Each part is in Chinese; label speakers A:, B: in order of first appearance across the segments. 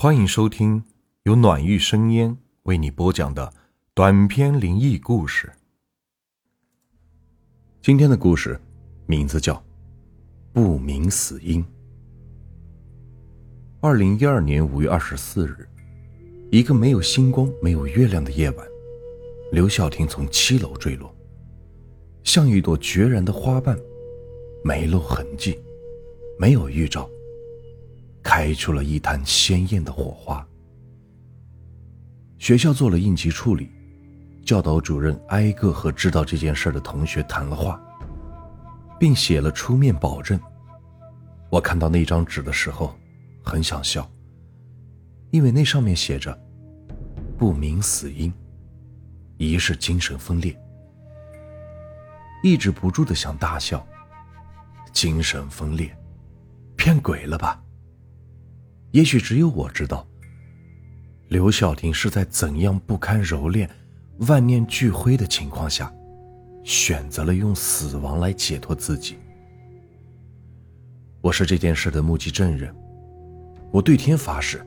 A: 欢迎收听由暖玉生烟为你播讲的短篇灵异故事。今天的故事名字叫《不明死因》。二零一二年五月二十四日，一个没有星光、没有月亮的夜晚，刘晓婷从七楼坠落，像一朵决然的花瓣，没露痕迹，没有预兆。开出了一滩鲜艳的火花。学校做了应急处理，教导主任挨个和知道这件事的同学谈了话，并写了出面保证。我看到那张纸的时候，很想笑，因为那上面写着“不明死因，疑是精神分裂”，抑制不住的想大笑。精神分裂，骗鬼了吧？也许只有我知道，刘晓婷是在怎样不堪蹂躏、万念俱灰的情况下，选择了用死亡来解脱自己。我是这件事的目击证人，我对天发誓，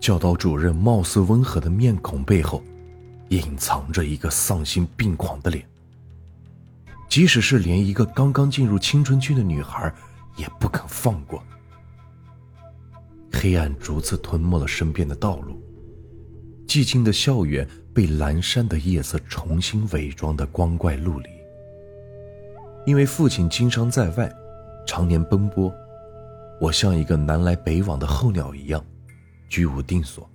A: 教导主任貌似温和的面孔背后，隐藏着一个丧心病狂的脸。即使是连一个刚刚进入青春期的女孩，也不肯放过。黑暗逐次吞没了身边的道路，寂静的校园被阑珊的夜色重新伪装的光怪陆离。因为父亲经商在外，常年奔波，我像一个南来北往的候鸟一样，居无定所，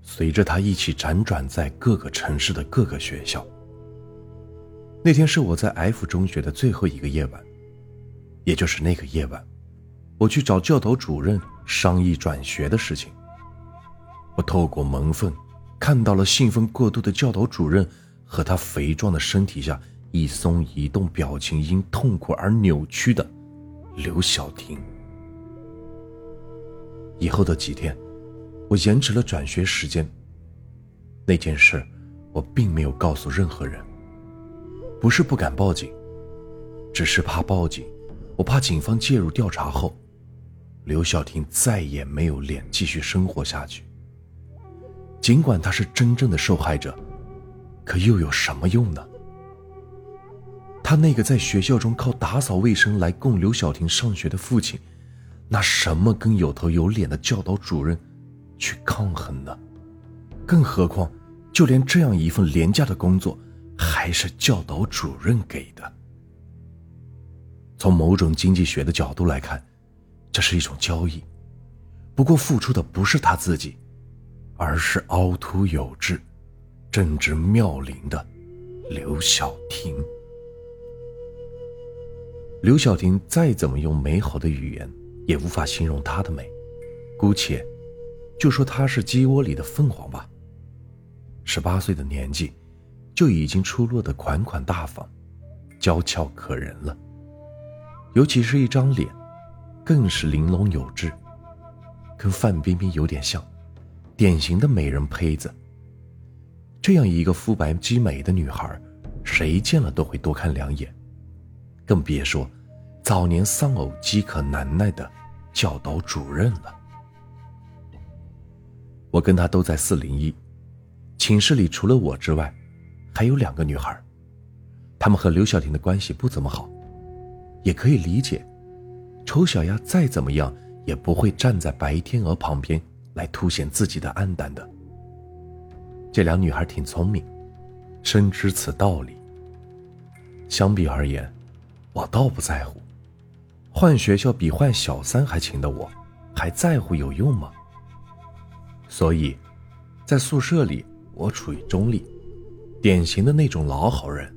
A: 随着他一起辗转在各个城市的各个学校。那天是我在 F 中学的最后一个夜晚，也就是那个夜晚，我去找教导主任。商议转学的事情，我透过门缝看到了兴奋过度的教导主任和他肥壮的身体下一松一动、表情因痛苦而扭曲的刘晓婷。以后的几天，我延迟了转学时间。那件事，我并没有告诉任何人，不是不敢报警，只是怕报警，我怕警方介入调查后。刘晓婷再也没有脸继续生活下去。尽管她是真正的受害者，可又有什么用呢？他那个在学校中靠打扫卫生来供刘晓婷上学的父亲，拿什么跟有头有脸的教导主任去抗衡呢？更何况，就连这样一份廉价的工作，还是教导主任给的。从某种经济学的角度来看。是一种交易，不过付出的不是他自己，而是凹凸有致、正直妙龄的刘晓婷。刘晓婷再怎么用美好的语言，也无法形容她的美。姑且就说她是鸡窝里的凤凰吧。十八岁的年纪，就已经出落得款款大方、娇俏可人了，尤其是一张脸。更是玲珑有致，跟范冰冰有点像，典型的美人胚子。这样一个肤白肌美的女孩，谁见了都会多看两眼，更别说早年丧偶饥渴难耐的教导主任了。我跟她都在四零一，寝室里除了我之外，还有两个女孩，她们和刘晓婷的关系不怎么好，也可以理解。丑小鸭再怎么样也不会站在白天鹅旁边来凸显自己的暗淡的。这俩女孩挺聪明，深知此道理。相比而言，我倒不在乎。换学校比换小三还勤的我，还在乎有用吗？所以，在宿舍里我处于中立，典型的那种老好人。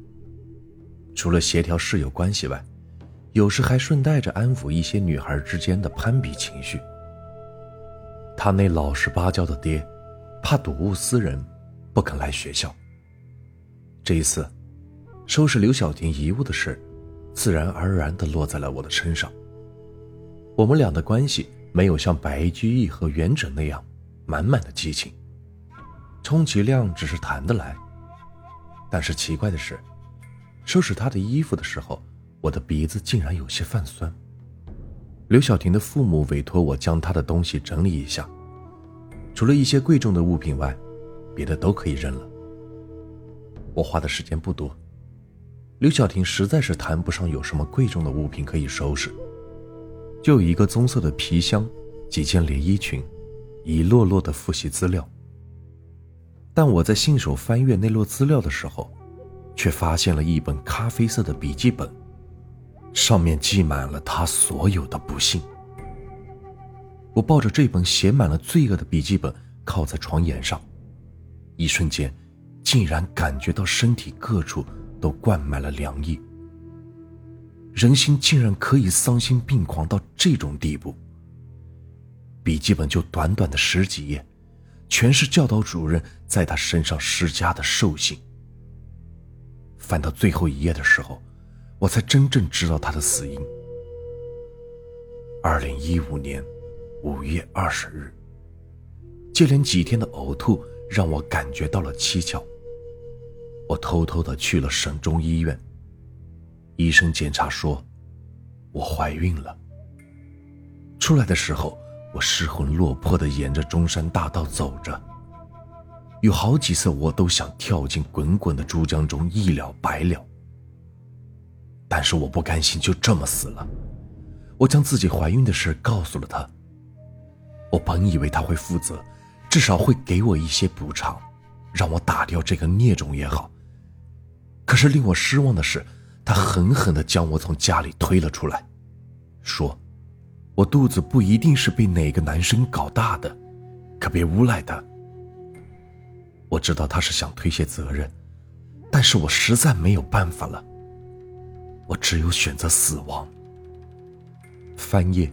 A: 除了协调室友关系外。有时还顺带着安抚一些女孩之间的攀比情绪。他那老实巴交的爹，怕睹物思人，不肯来学校。这一次，收拾刘晓婷遗物的事，自然而然地落在了我的身上。我们俩的关系没有像白居易和元稹那样满满的激情，充其量只是谈得来。但是奇怪的是，收拾他的衣服的时候。我的鼻子竟然有些泛酸。刘晓婷的父母委托我将她的东西整理一下，除了一些贵重的物品外，别的都可以扔了。我花的时间不多，刘晓婷实在是谈不上有什么贵重的物品可以收拾，就有一个棕色的皮箱，几件连衣裙，一摞摞的复习资料。但我在信手翻阅那摞资料的时候，却发现了一本咖啡色的笔记本，上面记满了他所有的不幸。我抱着这本写满了罪恶的笔记本，靠在床沿上，一瞬间，竟然感觉到身体各处都灌满了凉意。人心竟然可以丧心病狂到这种地步。笔记本就短短的十几页，全是教导主任在他身上施加的兽性。翻到最后一页的时候，我才真正知道他的死因。二零一五年。五月二十日，接连几天的呕吐让我感觉到了蹊跷。我偷偷的去了省中医院。医生检查说，我怀孕了。出来的时候，我失魂落魄的沿着中山大道走着。有好几次，我都想跳进滚滚的珠江中一了百了。但是我不甘心就这么死了，我将自己怀孕的事告诉了他。我本以为他会负责，至少会给我一些补偿，让我打掉这个孽种也好。可是令我失望的是，他狠狠地将我从家里推了出来，说：“我肚子不一定是被哪个男生搞大的，可别诬赖他。”我知道他是想推卸责任，但是我实在没有办法了，我只有选择死亡。翻页。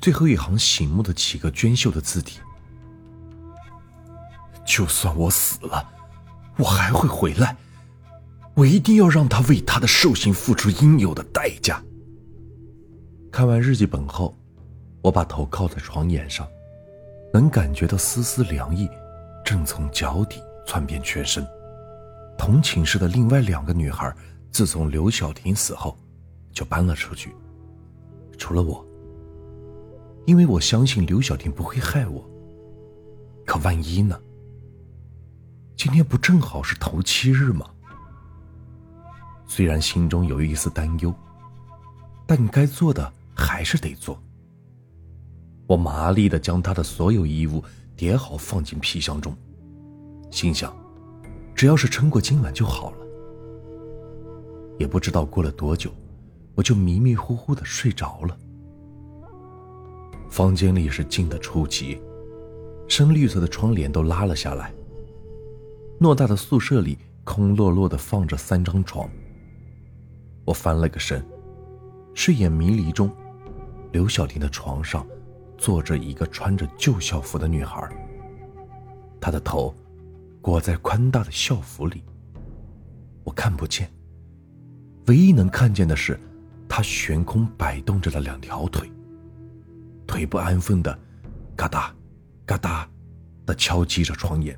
A: 最后一行醒目的几个娟秀的字体。就算我死了，我还会回来，我一定要让他为他的兽性付出应有的代价。看完日记本后，我把头靠在床沿上，能感觉到丝丝凉意正从脚底窜遍全身。同寝室的另外两个女孩，自从刘晓婷死后，就搬了出去，除了我。因为我相信刘晓婷不会害我。可万一呢？今天不正好是头七日吗？虽然心中有一丝担忧，但该做的还是得做。我麻利的将他的所有衣物叠好放进皮箱中，心想，只要是撑过今晚就好了。也不知道过了多久，我就迷迷糊糊的睡着了。房间里是静得出奇，深绿色的窗帘都拉了下来。偌大的宿舍里空落落的放着三张床。我翻了个身，睡眼迷离中，刘晓婷的床上坐着一个穿着旧校服的女孩。她的头裹在宽大的校服里，我看不见。唯一能看见的是，他悬空摆动着的两条腿。腿不安分的，嘎哒，嘎哒，的敲击着床沿，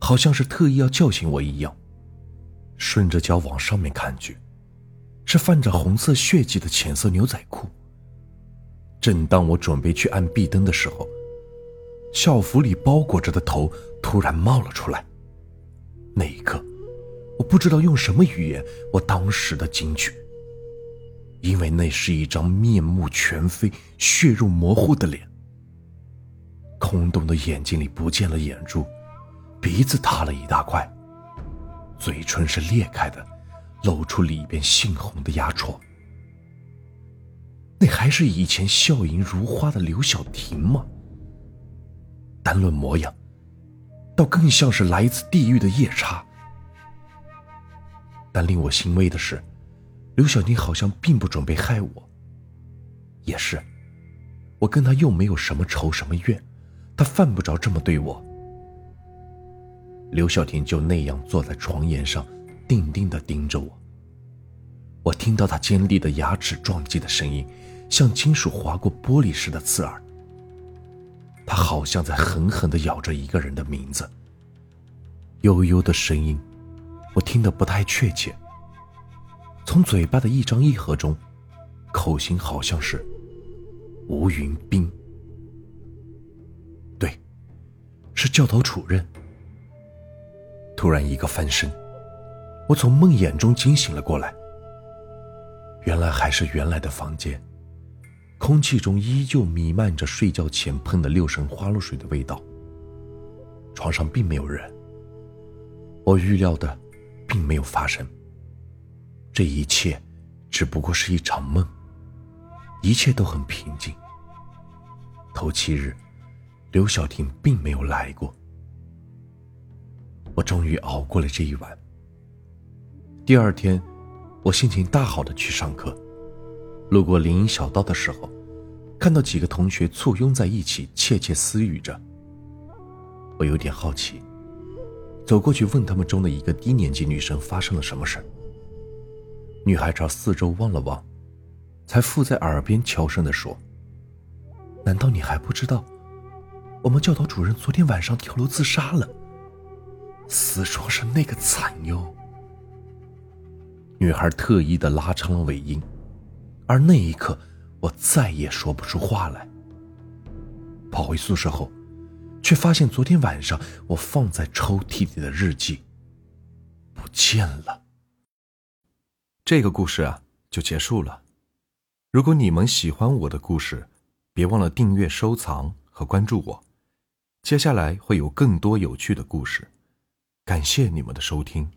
A: 好像是特意要叫醒我一样。顺着脚往上面看去，是泛着红色血迹的浅色牛仔裤。正当我准备去按壁灯的时候，校服里包裹着的头突然冒了出来。那一刻，我不知道用什么语言，我当时的惊惧。因为那是一张面目全非、血肉模糊的脸，空洞的眼睛里不见了眼珠，鼻子塌了一大块，嘴唇是裂开的，露出里边杏红的牙床。那还是以前笑盈如花的刘晓婷吗？单论模样，倒更像是来自地狱的夜叉。但令我欣慰的是。刘晓婷好像并不准备害我。也是，我跟她又没有什么仇什么怨，她犯不着这么对我。刘晓婷就那样坐在床沿上，定定地盯着我。我听到她尖利的牙齿撞击的声音，像金属划过玻璃似的刺耳。她好像在狠狠地咬着一个人的名字。悠悠的声音，我听得不太确切。从嘴巴的一张一合中，口型好像是吴云斌。对，是教导主任。突然一个翻身，我从梦魇中惊醒了过来。原来还是原来的房间，空气中依旧弥漫着睡觉前喷的六神花露水的味道。床上并没有人。我预料的，并没有发生。这一切，只不过是一场梦。一切都很平静。头七日，刘晓婷并没有来过。我终于熬过了这一晚。第二天，我心情大好的去上课，路过林荫小道的时候，看到几个同学簇拥在一起窃窃私语着。我有点好奇，走过去问他们中的一个低年级女生发生了什么事女孩朝四周望了望。才附在耳边悄声地说：“难道你还不知道，我们教导主任昨天晚上跳楼自杀了？死状是那个惨哟。”女孩特意的拉长了尾音，而那一刻，我再也说不出话来。跑回宿舍后，却发现昨天晚上我放在抽屉里的日记不见了。
B: 这个故事啊，就结束了。如果你们喜欢我的故事，别忘了订阅、收藏和关注我。接下来会有更多有趣的故事，感谢你们的收听。